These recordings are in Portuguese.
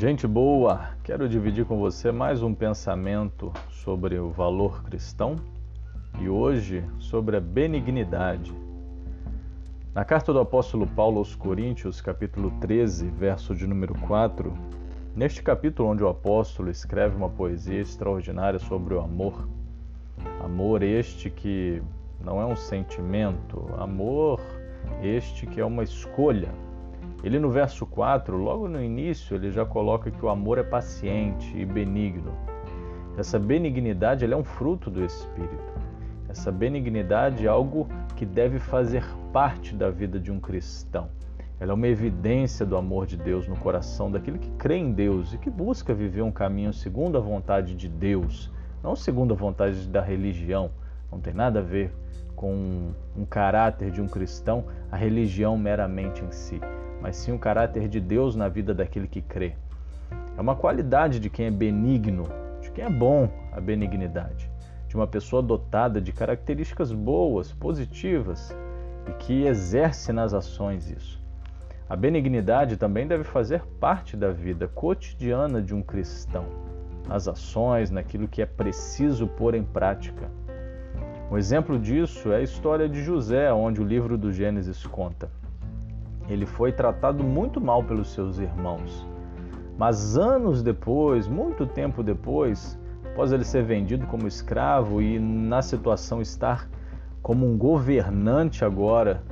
Gente boa, quero dividir com você mais um pensamento sobre o valor cristão e hoje sobre a benignidade. Na carta do apóstolo Paulo aos Coríntios, capítulo 13, verso de número 4, neste capítulo onde o apóstolo escreve uma poesia extraordinária sobre o amor, amor este que não é um sentimento, amor este que é uma escolha ele no verso 4, logo no início, ele já coloca que o amor é paciente e benigno. Essa benignidade é um fruto do Espírito. Essa benignidade é algo que deve fazer parte da vida de um cristão. Ela é uma evidência do amor de Deus no coração daquele que crê em Deus e que busca viver um caminho segundo a vontade de Deus, não segundo a vontade da religião. Não tem nada a ver com um caráter de um cristão, a religião meramente em si mas sim o caráter de Deus na vida daquele que crê. É uma qualidade de quem é benigno, de quem é bom a benignidade, de uma pessoa dotada de características boas, positivas e que exerce nas ações isso. A benignidade também deve fazer parte da vida cotidiana de um cristão, nas ações, naquilo que é preciso pôr em prática. Um exemplo disso é a história de José, onde o livro do Gênesis conta. Ele foi tratado muito mal pelos seus irmãos. Mas anos depois, muito tempo depois, após ele ser vendido como escravo e na situação estar como um governante agora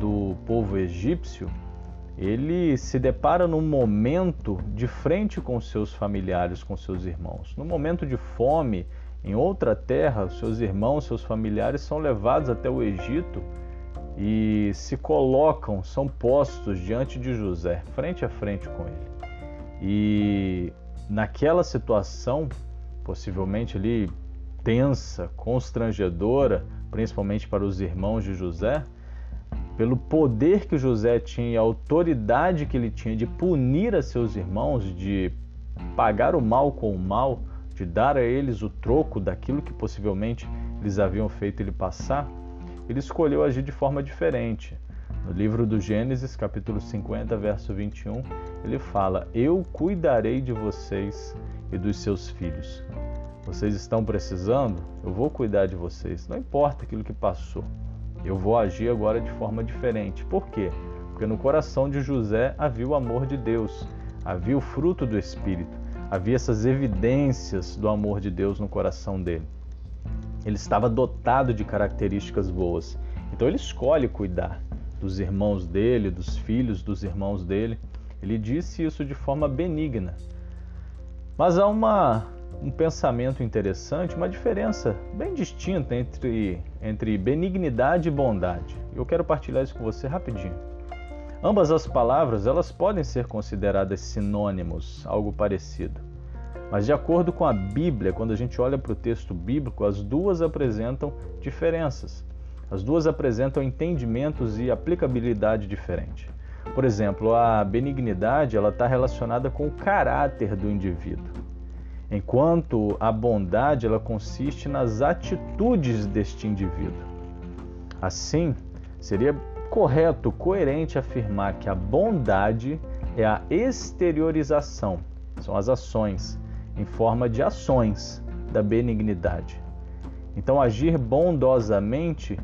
do povo egípcio, ele se depara num momento de frente com seus familiares, com seus irmãos. No momento de fome, em outra terra, seus irmãos, seus familiares são levados até o Egito e se colocam, são postos diante de José, frente a frente com ele. E naquela situação, possivelmente ali tensa, constrangedora, principalmente para os irmãos de José, pelo poder que José tinha, a autoridade que ele tinha de punir a seus irmãos, de pagar o mal com o mal, de dar a eles o troco daquilo que possivelmente eles haviam feito ele passar, ele escolheu agir de forma diferente. No livro do Gênesis, capítulo 50, verso 21, ele fala: Eu cuidarei de vocês e dos seus filhos. Vocês estão precisando? Eu vou cuidar de vocês. Não importa aquilo que passou. Eu vou agir agora de forma diferente. Por quê? Porque no coração de José havia o amor de Deus, havia o fruto do Espírito, havia essas evidências do amor de Deus no coração dele. Ele estava dotado de características boas. Então ele escolhe cuidar dos irmãos dele, dos filhos dos irmãos dele. Ele disse isso de forma benigna. Mas há uma, um pensamento interessante, uma diferença bem distinta entre, entre benignidade e bondade. Eu quero partilhar isso com você rapidinho. Ambas as palavras elas podem ser consideradas sinônimos, algo parecido. Mas de acordo com a Bíblia, quando a gente olha para o texto bíblico, as duas apresentam diferenças. As duas apresentam entendimentos e aplicabilidade diferente. Por exemplo, a benignidade ela está relacionada com o caráter do indivíduo, enquanto a bondade ela consiste nas atitudes deste indivíduo. Assim, seria correto, coerente afirmar que a bondade é a exteriorização, são as ações, em forma de ações da benignidade. Então, agir bondosamente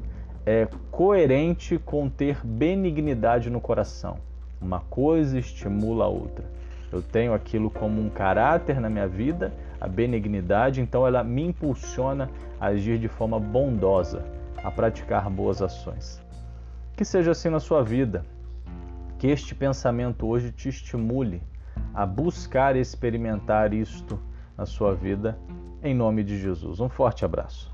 é coerente com ter benignidade no coração. Uma coisa estimula a outra. Eu tenho aquilo como um caráter na minha vida, a benignidade, então ela me impulsiona a agir de forma bondosa, a praticar boas ações. Que seja assim na sua vida. Que este pensamento hoje te estimule a buscar experimentar isto na sua vida, em nome de Jesus. Um forte abraço.